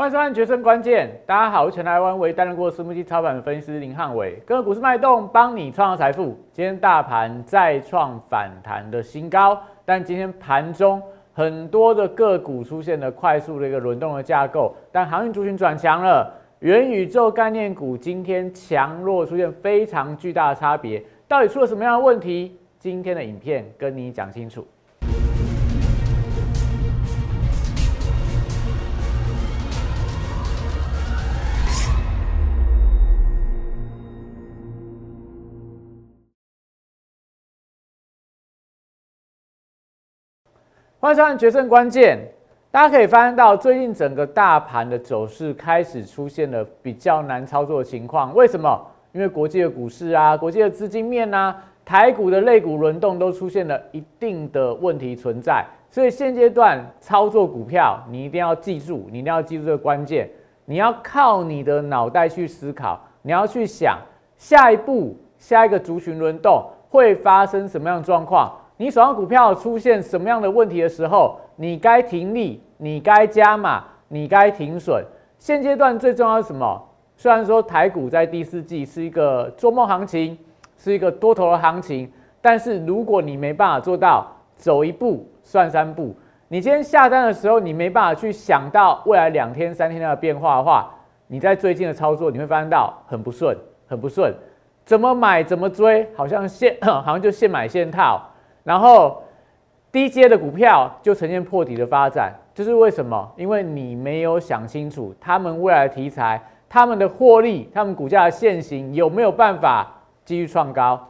欢迎收看《决胜关键》，大家好，我是全台湾唯一担任过私募基操盘的分析师林汉伟，跟着股市脉动，帮你创造财富。今天大盘再创反弹的新高，但今天盘中很多的个股出现了快速的一个轮动的架构，但航运族群转强了，元宇宙概念股今天强弱出现非常巨大的差别，到底出了什么样的问题？今天的影片跟你讲清楚。欢迎收看《决胜关键》。大家可以发现到，最近整个大盘的走势开始出现了比较难操作的情况。为什么？因为国际的股市啊，国际的资金面啊，台股的类股轮动都出现了一定的问题存在。所以现阶段操作股票，你一定要记住，你一定要记住这个关键。你要靠你的脑袋去思考，你要去想下一步、下一个族群轮动会发生什么样的状况。你手上股票出现什么样的问题的时候，你该停利，你该加码，你该停损。现阶段最重要是什么？虽然说台股在第四季是一个做梦行情，是一个多头的行情，但是如果你没办法做到走一步算三步，你今天下单的时候，你没办法去想到未来两天、三天的变化的话，你在最近的操作你会发现到很不顺，很不顺。怎么买怎么追，好像现好像就现买现套。然后低阶的股票就呈现破底的发展，就是为什么？因为你没有想清楚他们未来的题材、他们的获利、他们股价的现形有没有办法继续创高。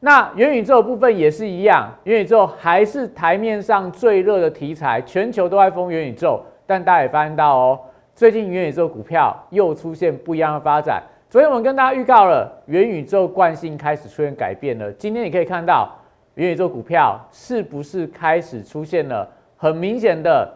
那元宇宙部分也是一样，元宇宙还是台面上最热的题材，全球都在封元宇宙。但大家也发现到哦，最近元宇宙股票又出现不一样的发展。昨天我们跟大家预告了，元宇宙惯性开始出现改变了。今天你可以看到。元宇宙股票是不是开始出现了很明显的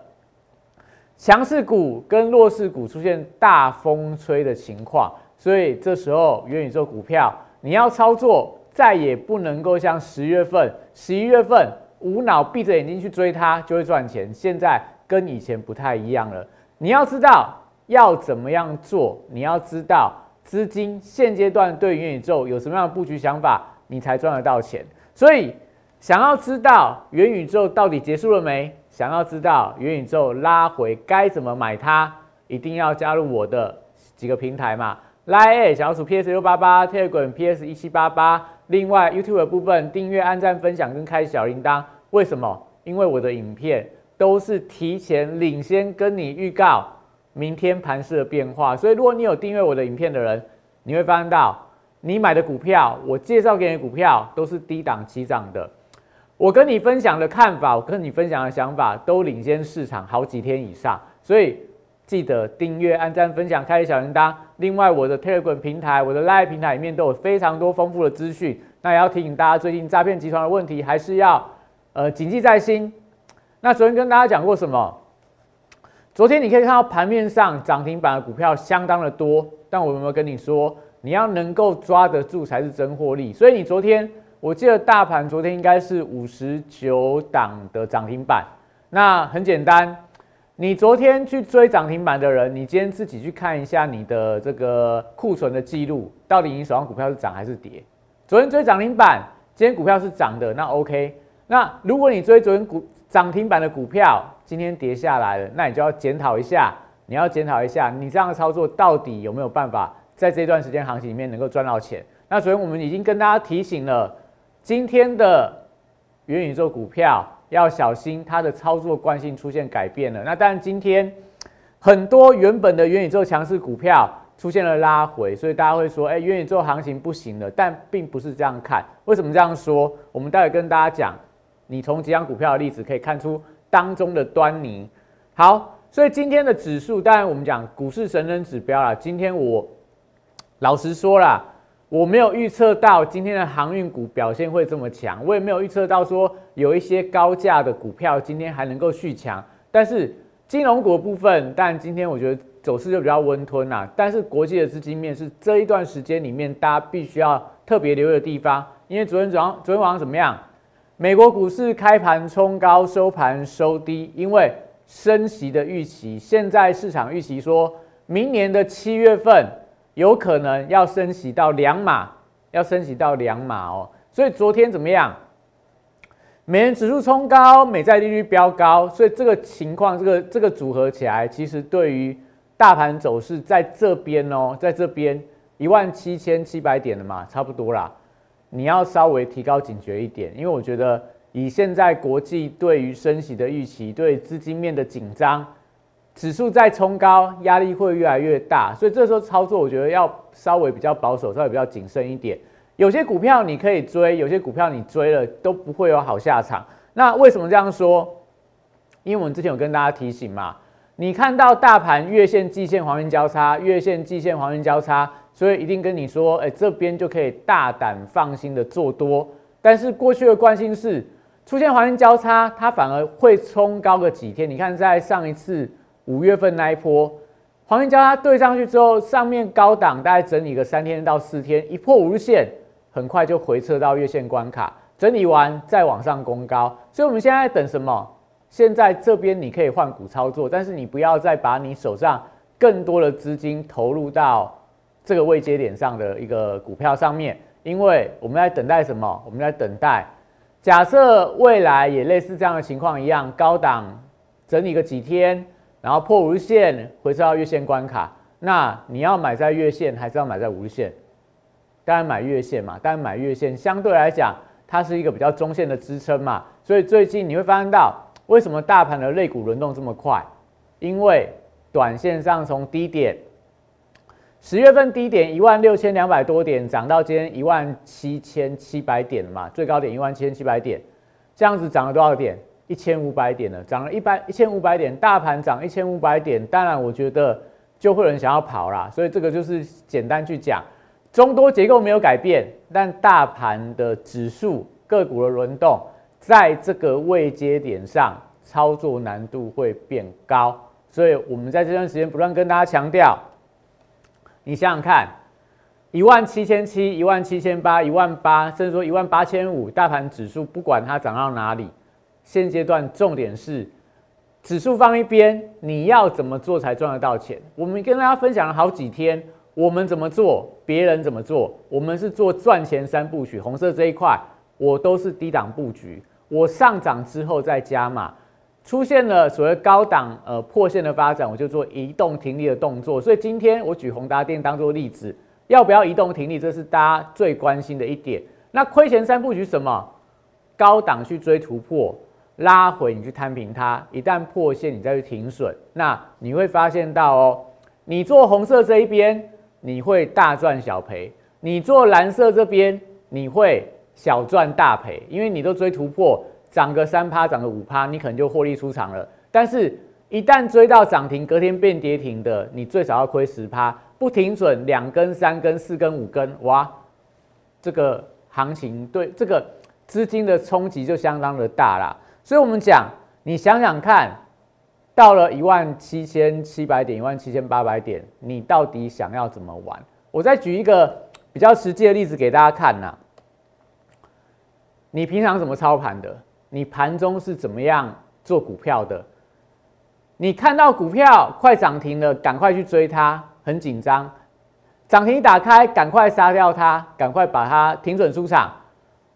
强势股跟弱势股出现大风吹的情况？所以这时候元宇宙股票你要操作，再也不能够像十月份、十一月份无脑闭着眼睛去追它就会赚钱。现在跟以前不太一样了。你要知道要怎么样做，你要知道资金现阶段对元宇宙有什么样的布局想法，你才赚得到钱。所以。想要知道元宇宙到底结束了没？想要知道元宇宙拉回该怎么买它？一定要加入我的几个平台嘛，Line 小鼠 PS 六八八，Telegram PS 一七八八。另外 YouTube 的部分订阅、按赞、分享跟开小铃铛。为什么？因为我的影片都是提前领先跟你预告明天盘势的变化，所以如果你有订阅我的影片的人，你会发现到你买的股票，我介绍给你的股票都是低档起涨的。我跟你分享的看法，我跟你分享的想法都领先市场好几天以上，所以记得订阅、按赞、分享、开小铃铛。另外，我的 Telegram 平台、我的 Live 平台里面都有非常多丰富的资讯。那也要提醒大家，最近诈骗集团的问题还是要呃谨记在心。那昨天跟大家讲过什么？昨天你可以看到盘面上涨停板的股票相当的多，但我有没有跟你说，你要能够抓得住才是真获利？所以你昨天。我记得大盘昨天应该是五十九档的涨停板，那很简单，你昨天去追涨停板的人，你今天自己去看一下你的这个库存的记录，到底你手上股票是涨还是跌？昨天追涨停板，今天股票是涨的，那 OK。那如果你追昨天股涨停板的股票，今天跌下来了，那你就要检讨一下，你要检讨一下，你这样的操作到底有没有办法在这段时间行情里面能够赚到钱？那昨天我们已经跟大家提醒了。今天的元宇宙股票要小心，它的操作惯性出现改变了。那当然，今天很多原本的元宇宙强势股票出现了拉回，所以大家会说：“哎，元宇宙行情不行了。”但并不是这样看。为什么这样说？我们待会跟大家讲。你从几张股票的例子可以看出当中的端倪。好，所以今天的指数，当然我们讲股市神人指标了。今天我老实说了。我没有预测到今天的航运股表现会这么强，我也没有预测到说有一些高价的股票今天还能够续强。但是金融股部分，但今天我觉得走势就比较温吞啦。但是国际的资金面是这一段时间里面大家必须要特别留意的地方，因为昨天早上昨天晚上怎么样？美国股市开盘冲高，收盘收低，因为升息的预期，现在市场预期说明年的七月份有可能要升息到两码，要升息到两码哦。所以昨天怎么样？美元指数冲高，美债利率飙高，所以这个情况，这个这个组合起来，其实对于大盘走势在这边哦，在这边一万七千七百点了嘛，差不多啦。你要稍微提高警觉一点，因为我觉得以现在国际对于升息的预期，对资金面的紧张，指数再冲高，压力会越来越大，所以这时候操作，我觉得要稍微比较保守，稍微比较谨慎一点。有些股票你可以追，有些股票你追了都不会有好下场。那为什么这样说？因为我们之前有跟大家提醒嘛，你看到大盘月线、季线黄金交叉，月线、季线黄金交叉，所以一定跟你说，哎，这边就可以大胆放心的做多。但是过去的惯性是出现黄金交叉，它反而会冲高个几天。你看在上一次五月份那一波。黄金交叉对上去之后，上面高档大概整理个三天到四天，一破五日线。很快就回撤到月线关卡，整理完再往上攻高，所以我们现在等什么？现在这边你可以换股操作，但是你不要再把你手上更多的资金投入到这个位接点上的一个股票上面，因为我们在等待什么？我们在等待，假设未来也类似这样的情况一样，高档整理个几天，然后破五日线回撤到月线关卡，那你要买在月线还是要买在五日线？当然买月线嘛，当然买月线相对来讲，它是一个比较中线的支撑嘛，所以最近你会发现到为什么大盘的肋骨轮动这么快？因为短线上从低点十月份低点一万六千两百多点涨到今天一万七千七百点嘛，最高点一万七千七百点，这样子涨了多少点？一千五百点了，涨了一百一千五百点，大盘涨一千五百点，当然我觉得就会有人想要跑啦，所以这个就是简单去讲。中多结构没有改变，但大盘的指数个股的轮动，在这个位阶点上操作难度会变高，所以我们在这段时间不断跟大家强调，你想想看，一万七千七、一万七千八、一万八，甚至说一万八千五，大盘指数不管它涨到哪里，现阶段重点是指数放一边，你要怎么做才赚得到钱？我们跟大家分享了好几天。我们怎么做？别人怎么做？我们是做赚钱三部曲。红色这一块，我都是低档布局。我上涨之后再加码，出现了所谓高档呃破线的发展，我就做移动停利的动作。所以今天我举宏达电当做例子，要不要移动停利？这是大家最关心的一点。那亏钱三部曲什么？高档去追突破，拉回你去摊平它，一旦破线你再去停损。那你会发现到哦，你做红色这一边。你会大赚小赔，你做蓝色这边你会小赚大赔，因为你都追突破，涨个三趴，涨个五趴，你可能就获利出场了。但是，一旦追到涨停，隔天变跌停的，你最少要亏十趴，不停损两根、三根、四根、五根，哇，这个行情对这个资金的冲击就相当的大啦。所以我们讲，你想想看。到了一万七千七百点、一万七千八百点，你到底想要怎么玩？我再举一个比较实际的例子给大家看呐。你平常怎么操盘的？你盘中是怎么样做股票的？你看到股票快涨停了，赶快去追它，很紧张。涨停打开，赶快杀掉它，赶快把它停准出场。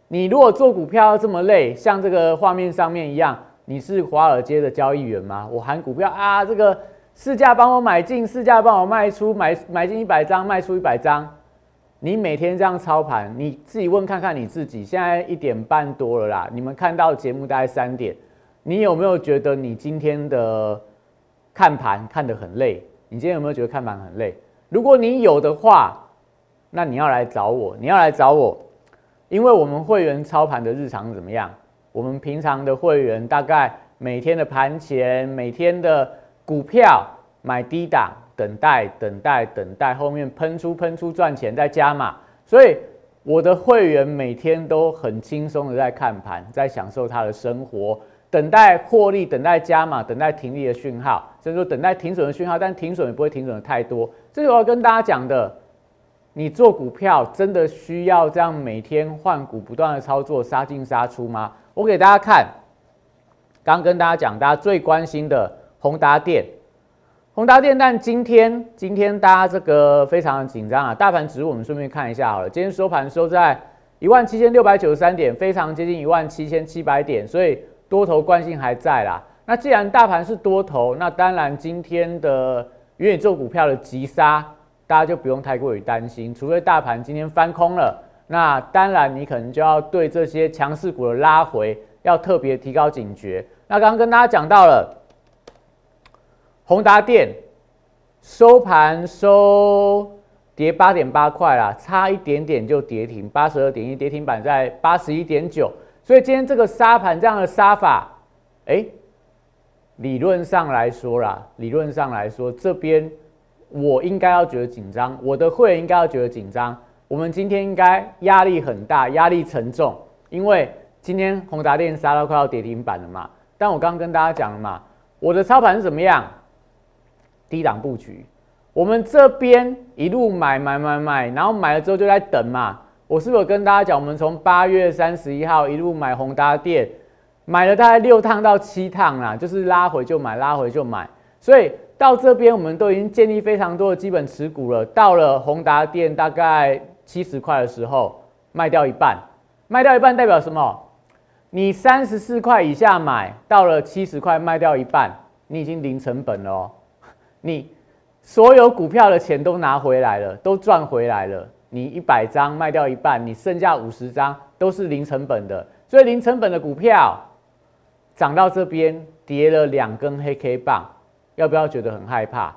你如果做股票这么累，像这个画面上面一样。你是华尔街的交易员吗？我喊股票啊，这个市价帮我买进，市价帮我卖出，买买进一百张，卖出一百张。你每天这样操盘，你自己问看看你自己。现在一点半多了啦，你们看到节目大概三点，你有没有觉得你今天的看盘看得很累？你今天有没有觉得看盘很累？如果你有的话，那你要来找我，你要来找我，因为我们会员操盘的日常怎么样？我们平常的会员大概每天的盘前、每天的股票买低档，等待、等待、等待，后面喷出、喷出赚钱再加码。所以我的会员每天都很轻松的在看盘，在享受他的生活，等待获利、等待加码、等待停利的讯号，甚至说等待停损的讯号，但停损也不会停损的太多。这是我要跟大家讲的。你做股票真的需要这样每天换股、不断的操作、杀进杀出吗？我给大家看，刚跟大家讲，大家最关心的宏达电。宏达电，但今天今天大家这个非常的紧张啊，大盘指数我们顺便看一下好了，今天收盘收在一万七千六百九十三点，非常接近一万七千七百点，所以多头惯性还在啦。那既然大盘是多头，那当然今天的元宇宙股票的急杀，大家就不用太过于担心，除非大盘今天翻空了，那当然你可能就要对这些强势股的拉回要特别提高警觉。那刚刚跟大家讲到了。宏达电收盘收跌八点八块啦，差一点点就跌停，八十二点一，跌停板在八十一点九，所以今天这个杀盘这样的杀法，哎，理论上来说啦，理论上来说，这边我应该要觉得紧张，我的会员应该要觉得紧张，我们今天应该压力很大，压力沉重，因为今天宏达电杀到快要跌停板了嘛，但我刚刚跟大家讲了嘛，我的操盘是怎么样？低档布局，我们这边一路买买买买，然后买了之后就在等嘛。我是不是有跟大家讲，我们从八月三十一号一路买宏达电，买了大概六趟到七趟啦，就是拉回就买，拉回就买。所以到这边我们都已经建立非常多的基本持股了。到了宏达电大概七十块的时候，卖掉一半，卖掉一半代表什么？你三十四块以下买到了七十块，卖掉一半，你已经零成本了哦。你所有股票的钱都拿回来了，都赚回来了。你一百张卖掉一半，你剩下五十张都是零成本的。所以零成本的股票涨到这边跌了两根黑 K 棒，要不要觉得很害怕？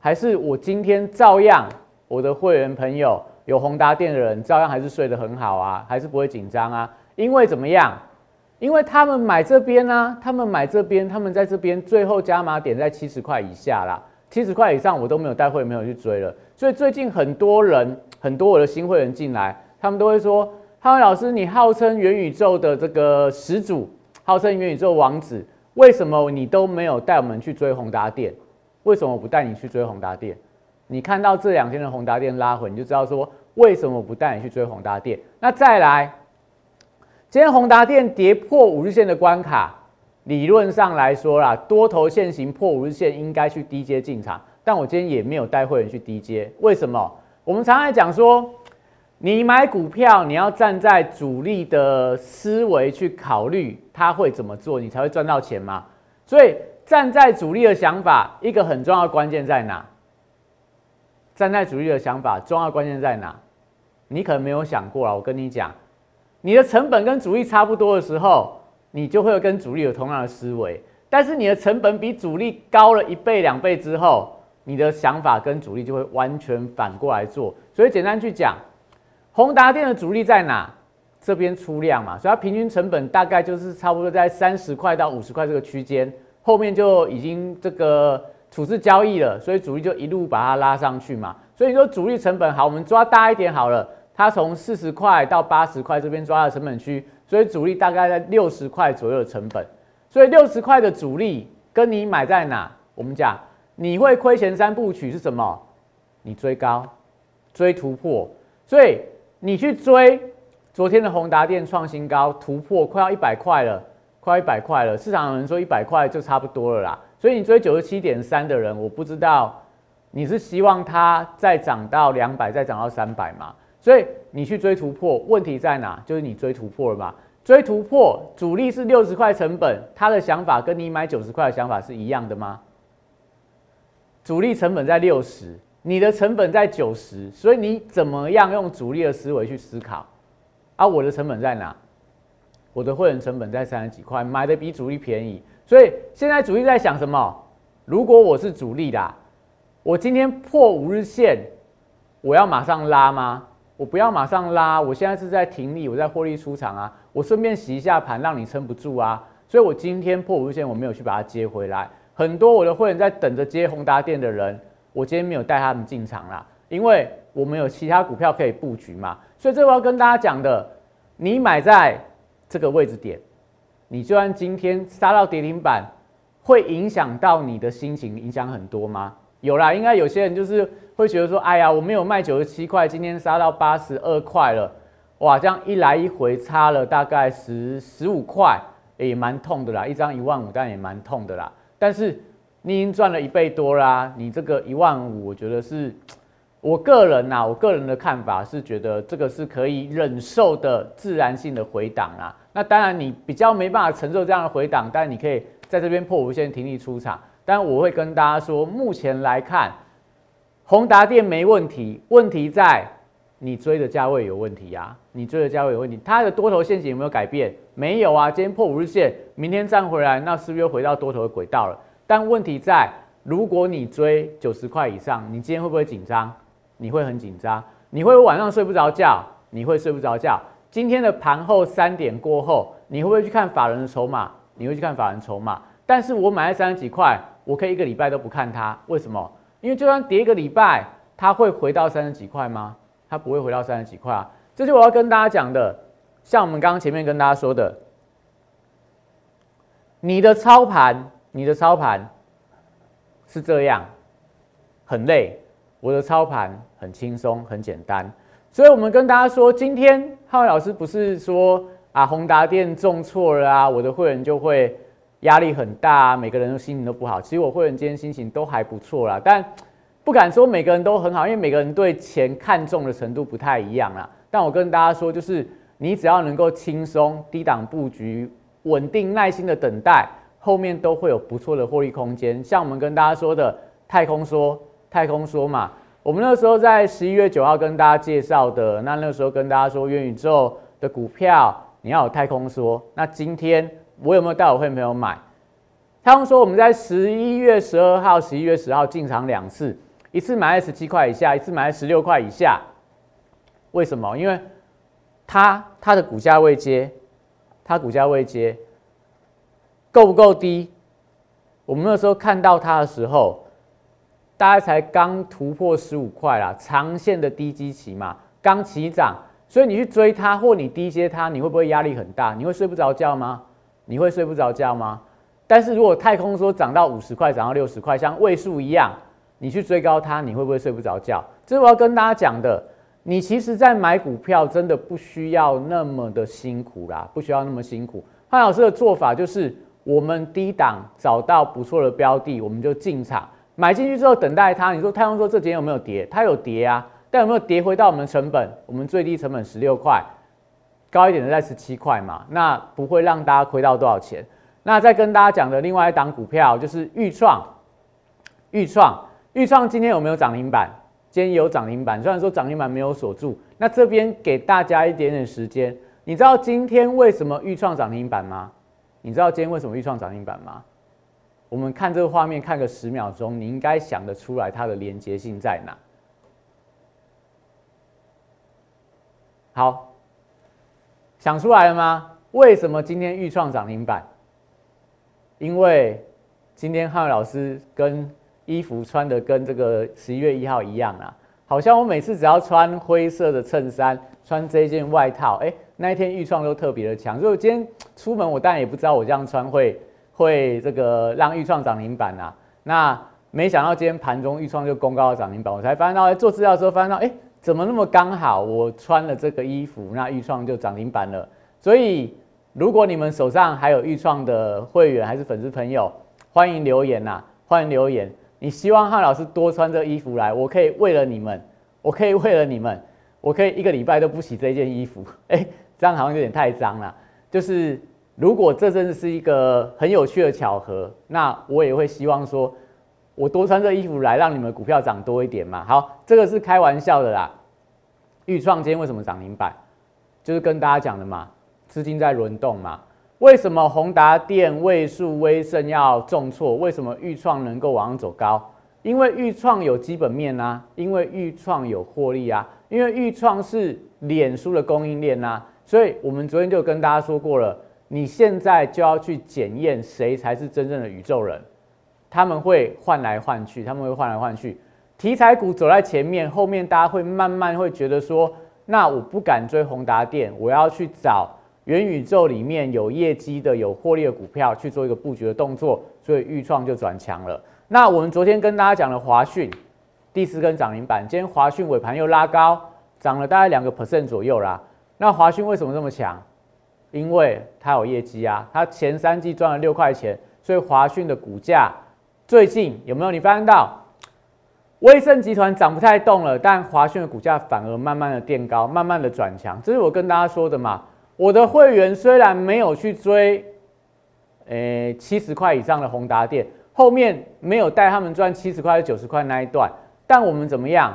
还是我今天照样，我的会员朋友有宏达店的人照样还是睡得很好啊，还是不会紧张啊？因为怎么样？因为他们买这边呢，他们买这边，他们在这边最后加码点在七十块以下啦，七十块以上我都没有带会没有去追了。所以最近很多人，很多我的新会员进来，他们都会说：，汉文老师，你号称元宇宙的这个始祖，号称元宇宙王子，为什么你都没有带我们去追宏达电？为什么我不带你去追宏达电？你看到这两天的宏达电拉回，你就知道说为什么我不带你去追宏达电？那再来。今天宏达电跌破五日线的关卡，理论上来说啦，多头线型破五日线应该去低阶进场，但我今天也没有带会员去低阶，为什么？我们常常讲说，你买股票你要站在主力的思维去考虑他会怎么做，你才会赚到钱嘛。所以站在主力的想法，一个很重要的关键在哪？站在主力的想法，重要关键在哪？你可能没有想过啊，我跟你讲。你的成本跟主力差不多的时候，你就会跟主力有同样的思维。但是你的成本比主力高了一倍两倍之后，你的想法跟主力就会完全反过来做。所以简单去讲，宏达电的主力在哪？这边出量嘛，所以它平均成本大概就是差不多在三十块到五十块这个区间，后面就已经这个处置交易了，所以主力就一路把它拉上去嘛。所以说主力成本好，我们抓大一点好了。它从四十块到八十块这边抓的成本区，所以主力大概在六十块左右的成本。所以六十块的主力跟你买在哪？我们讲你会亏钱三部曲是什么？你追高，追突破。所以你去追昨天的宏达电创新高，突破快要一百块了，快一百块了。市场有人说一百块就差不多了啦。所以你追九十七点三的人，我不知道你是希望它再涨到两百，再涨到三百吗？所以你去追突破，问题在哪？就是你追突破了嘛？追突破，主力是六十块成本，他的想法跟你买九十块的想法是一样的吗？主力成本在六十，你的成本在九十，所以你怎么样用主力的思维去思考？啊，我的成本在哪？我的会员成本在三十几块，买的比主力便宜，所以现在主力在想什么？如果我是主力啦，我今天破五日线，我要马上拉吗？我不要马上拉，我现在是在停利，我在获利出场啊，我顺便洗一下盘，让你撑不住啊，所以我今天破五日线，我没有去把它接回来。很多我的会员在等着接宏达电的人，我今天没有带他们进场啦，因为我们有其他股票可以布局嘛。所以这我要跟大家讲的，你买在这个位置点，你就算今天杀到跌停板，会影响到你的心情，影响很多吗？有啦，应该有些人就是会觉得说，哎呀，我没有卖九十七块，今天杀到八十二块了，哇，这样一来一回差了大概十十五块，也蛮痛的啦，一张一万五，但也蛮痛的啦。但是你已经赚了一倍多啦，你这个一万五，我觉得是，我个人呐，我个人的看法是觉得这个是可以忍受的自然性的回档啊。那当然你比较没办法承受这样的回档，但你可以在这边破无限停利出场。但我会跟大家说，目前来看，宏达电没问题，问题在你追的价位有问题啊，你追的价位有问题，它的多头陷阱有没有改变？没有啊，今天破五日线，明天站回来，那是不是又回到多头的轨道了？但问题在，如果你追九十块以上，你今天会不会紧张？你会很紧张，你会晚上睡不着觉，你会睡不着觉。今天的盘后三点过后，你会不会去看法人的筹码？你会去看法人筹码？但是我买在三十几块，我可以一个礼拜都不看它，为什么？因为就算跌一个礼拜，它会回到三十几块吗？它不会回到三十几块啊。这就我要跟大家讲的，像我们刚刚前面跟大家说的，你的操盘。你的操盘是这样，很累。我的操盘很轻松，很简单。所以，我们跟大家说，今天浩伟老师不是说啊，宏达店中错了啊，我的会员就会压力很大，啊每个人的心情都不好。其实我会员今天心情都还不错啦，但不敢说每个人都很好，因为每个人对钱看重的程度不太一样啦。但我跟大家说，就是你只要能够轻松低档布局，稳定耐心的等待。后面都会有不错的获利空间，像我们跟大家说的太空梭，太空说嘛，我们那时候在十一月九号跟大家介绍的，那那时候跟大家说元宇宙的股票你要有太空说，那今天我有没有带我会员朋友买？太空说我们在十一月十二号、十一月十号进场两次，一次买在十七块以下，一次买在十六块以下，为什么？因为它它的股价未接，它股价未接。够不够低？我们那时候看到它的时候，大概才刚突破十五块啦，长线的低基期嘛，刚起涨，所以你去追它或你低接它，你会不会压力很大？你会睡不着觉吗？你会睡不着觉吗？但是如果太空说涨到五十块，涨到六十块，像位数一样，你去追高它，你会不会睡不着觉？这是我要跟大家讲的。你其实，在买股票真的不需要那么的辛苦啦，不需要那么辛苦。潘老师的做法就是。我们低档找到不错的标的，我们就进场买进去之后等待它。你说太阳说这几天有没有跌？它有跌啊，但有没有跌回到我们成本？我们最低成本十六块，高一点的在十七块嘛，那不会让大家亏到多少钱。那再跟大家讲的另外一档股票就是豫创，豫创，豫创今天有没有涨停板？今天有涨停板，虽然说涨停板没有锁住。那这边给大家一点点时间，你知道今天为什么豫创涨停板吗？你知道今天为什么预创涨停板吗？我们看这个画面看个十秒钟，你应该想得出来它的连接性在哪？好，想出来了吗？为什么今天预创涨停板？因为今天汉老师跟衣服穿的跟这个十一月一号一样啊，好像我每次只要穿灰色的衬衫，穿这件外套，哎。那一天预创都特别的强，所以我今天出门，我当然也不知道我这样穿会会这个让预创涨停板啊。那没想到今天盘中预创就攻高了涨停板，我才发现到在做资料的时候发现到，哎，怎么那么刚好我穿了这个衣服，那预创就涨停板了。所以如果你们手上还有预创的会员还是粉丝朋友，欢迎留言呐，欢迎留言。你希望汉老师多穿这衣服来，我可以为了你们，我可以为了你们，我可以一个礼拜都不洗这件衣服，哎。这样好像有点太脏了。就是如果这真的是一个很有趣的巧合，那我也会希望说，我多穿这衣服来让你们股票涨多一点嘛。好，这个是开玩笑的啦。豫创今天为什么涨停板？就是跟大家讲的嘛，资金在轮动嘛。为什么宏达电、位数、威盛要重挫？为什么豫创能够往上走高？因为豫创有基本面啊，因为豫创有获利啊，因为豫创是脸书的供应链啊。所以我们昨天就跟大家说过了，你现在就要去检验谁才是真正的宇宙人，他们会换来换去，他们会换来换去。题材股走在前面，后面大家会慢慢会觉得说，那我不敢追宏达电，我要去找元宇宙里面有业绩的、有获利的股票去做一个布局的动作，所以预创就转强了。那我们昨天跟大家讲的华讯第四根涨停板，今天华讯尾盘又拉高，涨了大概两个 percent 左右啦。那华讯为什么这么强？因为它有业绩啊，它前三季赚了六块钱，所以华讯的股价最近有没有你发现到，威盛集团涨不太动了，但华讯的股价反而慢慢的垫高，慢慢的转强。这是我跟大家说的嘛。我的会员虽然没有去追，诶七十块以上的宏达电，后面没有带他们赚七十块、九十块那一段，但我们怎么样？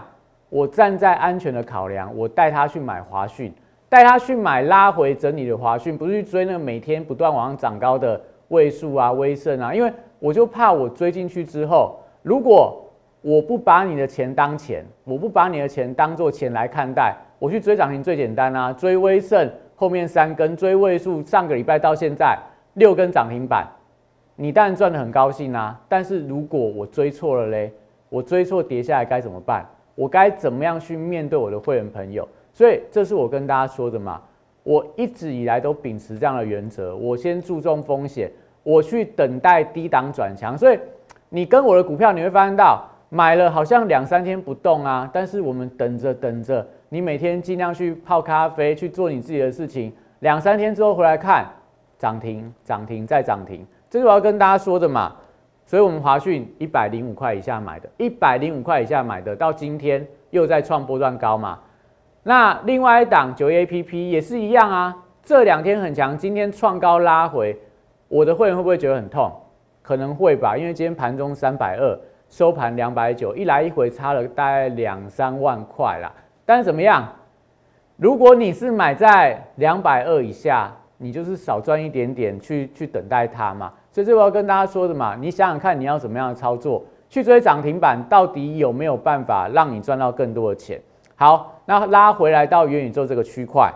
我站在安全的考量，我带他去买华讯，带他去买拉回整理的华讯，不是去追那个每天不断往上涨高的位数啊、威盛啊，因为。我就怕我追进去之后，如果我不把你的钱当钱，我不把你的钱当做钱来看待，我去追涨停最简单啊，追威盛后面三根，追位数上个礼拜到现在六根涨停板，你当然赚得很高兴啊。但是如果我追错了嘞，我追错跌下来该怎么办？我该怎么样去面对我的会员朋友？所以这是我跟大家说的嘛，我一直以来都秉持这样的原则，我先注重风险。我去等待低档转强，所以你跟我的股票你会发现到买了好像两三天不动啊，但是我们等着等着，你每天尽量去泡咖啡去做你自己的事情，两三天之后回来看涨停涨停再涨停，这是我要跟大家说的嘛。所以我们华讯一百零五块以下买的，一百零五块以下买的，到今天又在创波段高嘛。那另外一档九 A P P 也是一样啊，这两天很强，今天创高拉回。我的会员会不会觉得很痛？可能会吧，因为今天盘中三百二，收盘两百九，一来一回差了大概两三万块啦。但是怎么样？如果你是买在两百二以下，你就是少赚一点点，去去等待它嘛。所以这我要跟大家说的嘛，你想想看，你要怎么样的操作去追涨停板，到底有没有办法让你赚到更多的钱？好，那拉回来到元宇宙这个区块。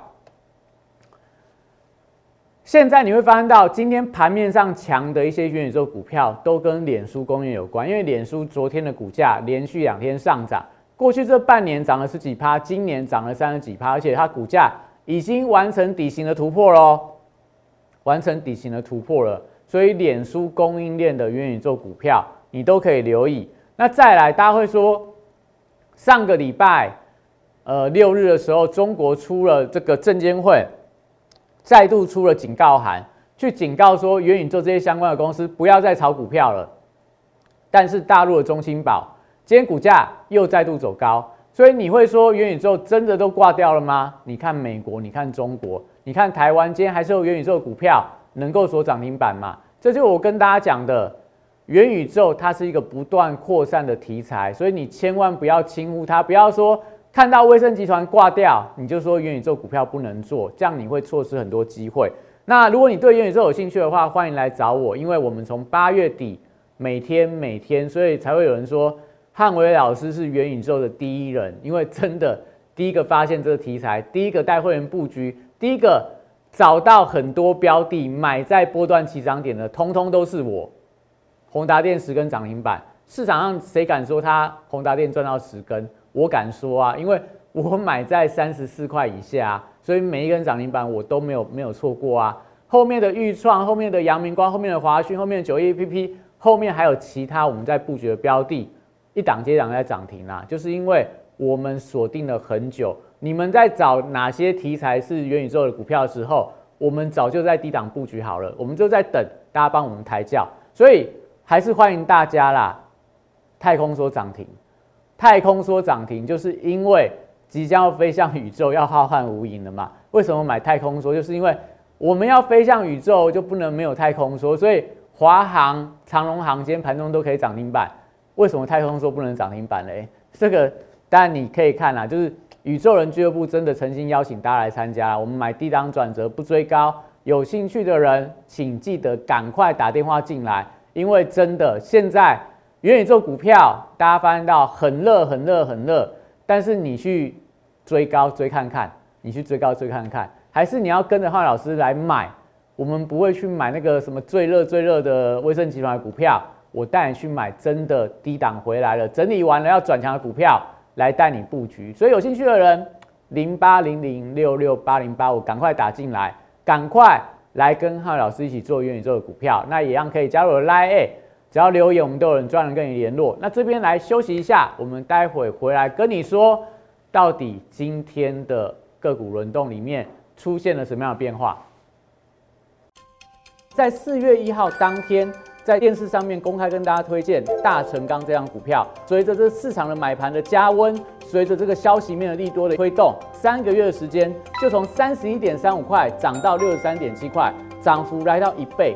现在你会发现到，今天盘面上强的一些元宇宙股票都跟脸书供应有关，因为脸书昨天的股价连续两天上涨，过去这半年涨了十几趴，今年涨了三十几趴，而且它股价已经完成底型的突破喽，完成底型的突破了，所以脸书供应链的元宇宙股票你都可以留意。那再来，大家会说，上个礼拜，呃六日的时候，中国出了这个证监会。再度出了警告函，去警告说元宇宙这些相关的公司不要再炒股票了。但是大陆的中芯宝今天股价又再度走高，所以你会说元宇宙真的都挂掉了吗？你看美国，你看中国，你看台湾，今天还是有元宇宙的股票能够锁涨停板吗？这就是我跟大家讲的，元宇宙它是一个不断扩散的题材，所以你千万不要轻忽它，不要说。看到威盛集团挂掉，你就说元宇宙股票不能做，这样你会错失很多机会。那如果你对元宇宙有兴趣的话，欢迎来找我，因为我们从八月底每天每天，所以才会有人说汉伟老师是元宇宙的第一人，因为真的第一个发现这个题材，第一个带会员布局，第一个找到很多标的买在波段起涨点的，通通都是我。宏达电十根涨停板，市场上谁敢说他宏达电赚到十根？我敢说啊，因为我买在三十四块以下，所以每一根涨停板我都没有没有错过啊。后面的豫创、后面的阳明光、后面的华讯、后面的九一 A P P，后面还有其他我们在布局的标的，一档接档在涨停啦。就是因为我们锁定了很久，你们在找哪些题材是元宇宙的股票的时候，我们早就在低档布局好了，我们就在等大家帮我们抬轿，所以还是欢迎大家啦。太空说涨停。太空说涨停，就是因为即将要飞向宇宙，要浩瀚无垠了嘛？为什么买太空说？就是因为我们要飞向宇宙，就不能没有太空说。所以华航、长龙航今天盘中都可以涨停板，为什么太空说不能涨停板嘞？这个当然你可以看啦，就是宇宙人俱乐部真的诚心邀请大家来参加。我们买低档转折不追高，有兴趣的人请记得赶快打电话进来，因为真的现在。元宇宙股票，大家发现到很热、很热、很热，但是你去追高追看看，你去追高追看看，还是你要跟着浩老师来买？我们不会去买那个什么最热最热的威盛集团的股票，我带你去买真的低档回来了，整理完了要转强的股票来带你布局。所以有兴趣的人，零八零零六六八零八五，赶快打进来，赶快来跟浩老师一起做元宇宙的股票，那一样可以加入 Line。只要留言，我们都有人专人跟你联络。那这边来休息一下，我们待会回来跟你说，到底今天的个股轮动里面出现了什么样的变化？在四月一号当天。在电视上面公开跟大家推荐大成钢这样股票，随着这市场的买盘的加温，随着这个消息面的利多的推动，三个月的时间就从三十一点三五块涨到六十三点七块，涨幅来到一倍，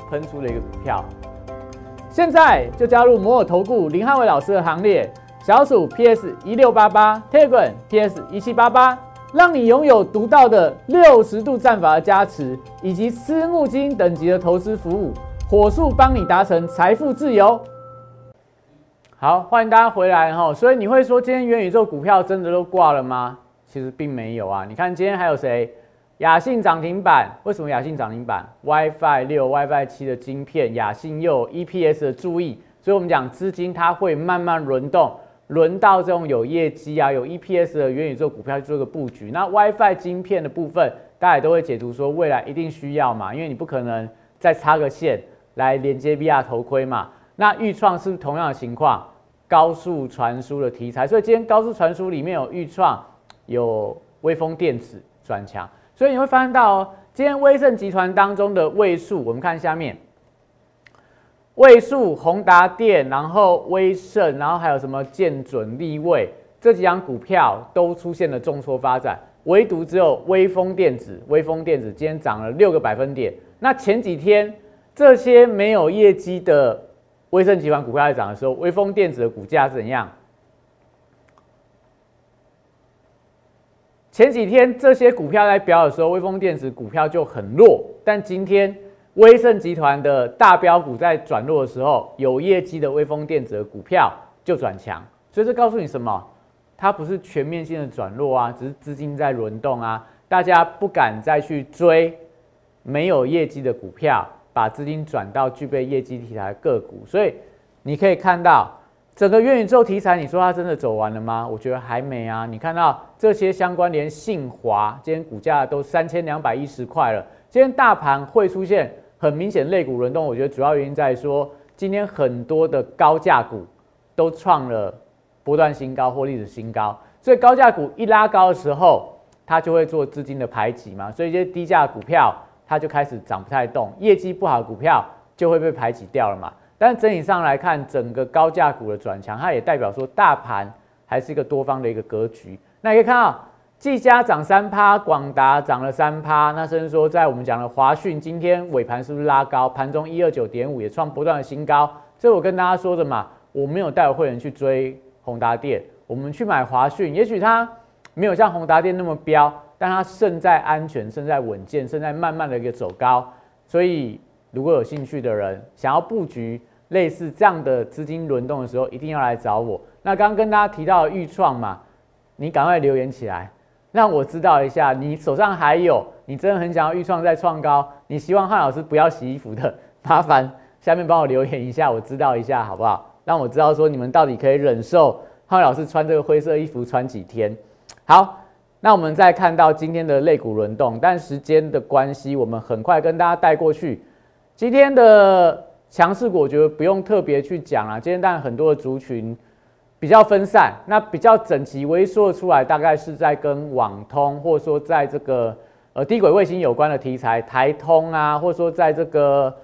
喷出了一个股票。现在就加入摩尔投顾林汉伟老师的行列，小鼠 PS 一六八八，Telegram PS 一七八八。让你拥有独到的六十度战法的加持，以及私募基金等级的投资服务，火速帮你达成财富自由。好，欢迎大家回来哈。所以你会说，今天元宇宙股票真的都挂了吗？其实并没有啊。你看今天还有谁？雅信涨停板。为什么雅信涨停板？WiFi 六、WiFi 七的晶片，雅信又 EPS 的注意。所以我们讲资金它会慢慢轮动。轮到这种有业绩啊、有 EPS 的元宇宙股票去做个布局。那 WiFi 晶片的部分，大家也都会解读说未来一定需要嘛，因为你不可能再插个线来连接 VR 头盔嘛。那预创是同样的情况，高速传输的题材，所以今天高速传输里面有预创、有微风电子转强，所以你会发现到哦，今天威盛集团当中的位数，我们看下面。位数、宏达电，然后威盛，然后还有什么建准、立位这几张股票都出现了重挫发展，唯独只有微风电子，微风电子今天涨了六个百分点。那前几天这些没有业绩的威盛集团股票在涨的时候，微风电子的股价怎样？前几天这些股票在飙的时候，微风电子股票就很弱，但今天。威盛集团的大标股在转弱的时候，有业绩的微风电子的股票就转强，所以这告诉你什么？它不是全面性的转弱啊，只是资金在轮动啊，大家不敢再去追没有业绩的股票，把资金转到具备业绩题材的个股。所以你可以看到整个元宇宙题材，你说它真的走完了吗？我觉得还没啊。你看到这些相关联，信华今天股价都三千两百一十块了，今天大盘会出现。很明显，肋股轮动，我觉得主要原因在说，今天很多的高价股都创了波段新高或历史新高，所以高价股一拉高的时候，它就会做资金的排挤嘛，所以一些低价股票它就开始涨不太动，业绩不好的股票就会被排挤掉了嘛。但整体上来看，整个高价股的转强，它也代表说大盘还是一个多方的一个格局。那可以看到。技嘉涨三趴，广达涨了三趴。那甚至说，在我们讲的华讯，今天尾盘是不是拉高？盘中一二九点五也创不断的新高。这我跟大家说的嘛，我没有带会员去追宏达电，我们去买华讯。也许它没有像宏达电那么飙，但它胜在安全，胜在稳健，胜在慢慢的一个走高。所以如果有兴趣的人，想要布局类似这样的资金轮动的时候，一定要来找我。那刚跟大家提到预创嘛，你赶快留言起来。让我知道一下，你手上还有，你真的很想要预创再创高，你希望汉老师不要洗衣服的，麻烦下面帮我留言一下，我知道一下好不好？让我知道说你们到底可以忍受汉老师穿这个灰色衣服穿几天。好，那我们再看到今天的肋骨轮动，但时间的关系，我们很快跟大家带过去。今天的强势股，我觉得不用特别去讲了。今天当然很多的族群。比较分散，那比较整齐微缩出来，大概是在跟网通，或者说在这个呃低轨卫星有关的题材，台通啊，或者说在这个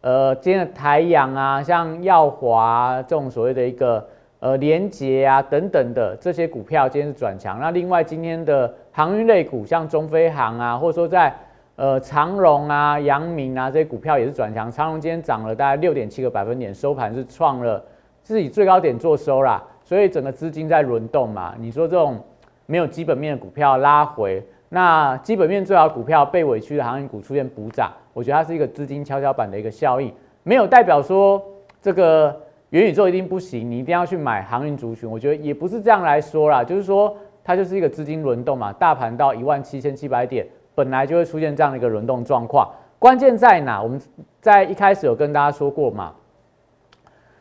呃今天的台阳啊，像耀华这种所谓的一个呃连接啊等等的这些股票，今天是转强。那另外今天的航运类股，像中飞航啊，或者说在呃长荣啊、阳明啊这些股票也是转强。长荣今天涨了大概六点七个百分点，收盘是创了。是以最高点做收啦，所以整个资金在轮动嘛。你说这种没有基本面的股票拉回，那基本面最好股票被委屈的航运股出现补涨，我觉得它是一个资金跷跷板的一个效应，没有代表说这个元宇宙一定不行，你一定要去买航运族群。我觉得也不是这样来说啦，就是说它就是一个资金轮动嘛。大盘到一万七千七百点，本来就会出现这样的一个轮动状况。关键在哪？我们在一开始有跟大家说过嘛。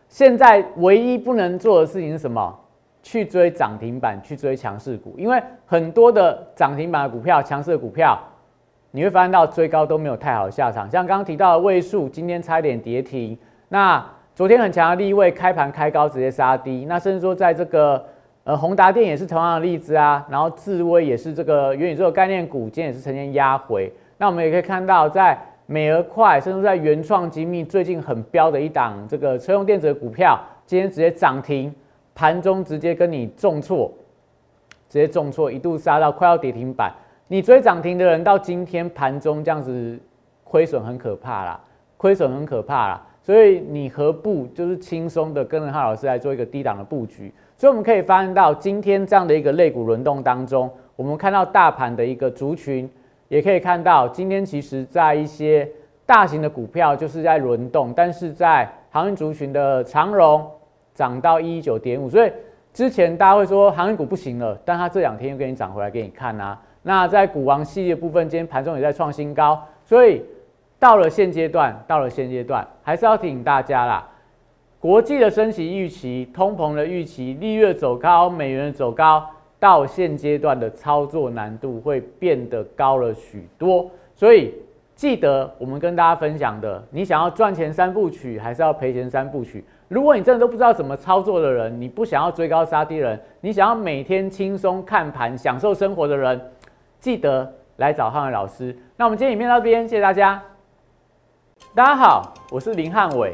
现在唯一不能做的事情是什么？去追涨停板，去追强势股。因为很多的涨停板的股票、强势的股票，你会发现到追高都没有太好的下场。像刚刚提到的位数，今天差一点跌停。那昨天很强的立位，开盘开高直接杀低。那甚至说在这个呃宏达电也是同样的例子啊。然后智威也是这个元宇宙概念股，今天也是呈现压回。那我们也可以看到，在美而快，甚至在原创精密最近很标的一档这个车用电子的股票，今天直接涨停，盘中直接跟你重挫，直接重挫，一度杀到快要跌停板。你追涨停的人，到今天盘中这样子亏损很可怕啦，亏损很可怕啦。所以你何不就是轻松的跟着哈老师来做一个低档的布局？所以我们可以发现到今天这样的一个类股轮动当中，我们看到大盘的一个族群。也可以看到，今天其实在一些大型的股票就是在轮动，但是在航运族群的长荣涨到一一九点五，所以之前大家会说航运股不行了，但它这两天又给你涨回来给你看啊。那在股王系列部分，今天盘中也在创新高，所以到了现阶段，到了现阶段还是要提醒大家啦，国际的升息预期、通膨的预期、利率走高、美元走高。到现阶段的操作难度会变得高了许多，所以记得我们跟大家分享的，你想要赚钱三部曲，还是要赔钱三部曲？如果你真的都不知道怎么操作的人，你不想要追高杀低人，你想要每天轻松看盘、享受生活的人，记得来找汉伟老师。那我们今天影片到这边，谢谢大家。大家好，我是林汉伟，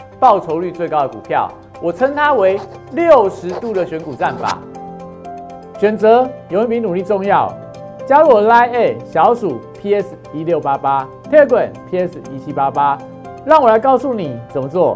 报酬率最高的股票。我称它为六十度的选股战法。选择永远比努力重要。加入我 Line A 小鼠 PS 一六八八，Telegram PS 一七八八，让我来告诉你怎么做。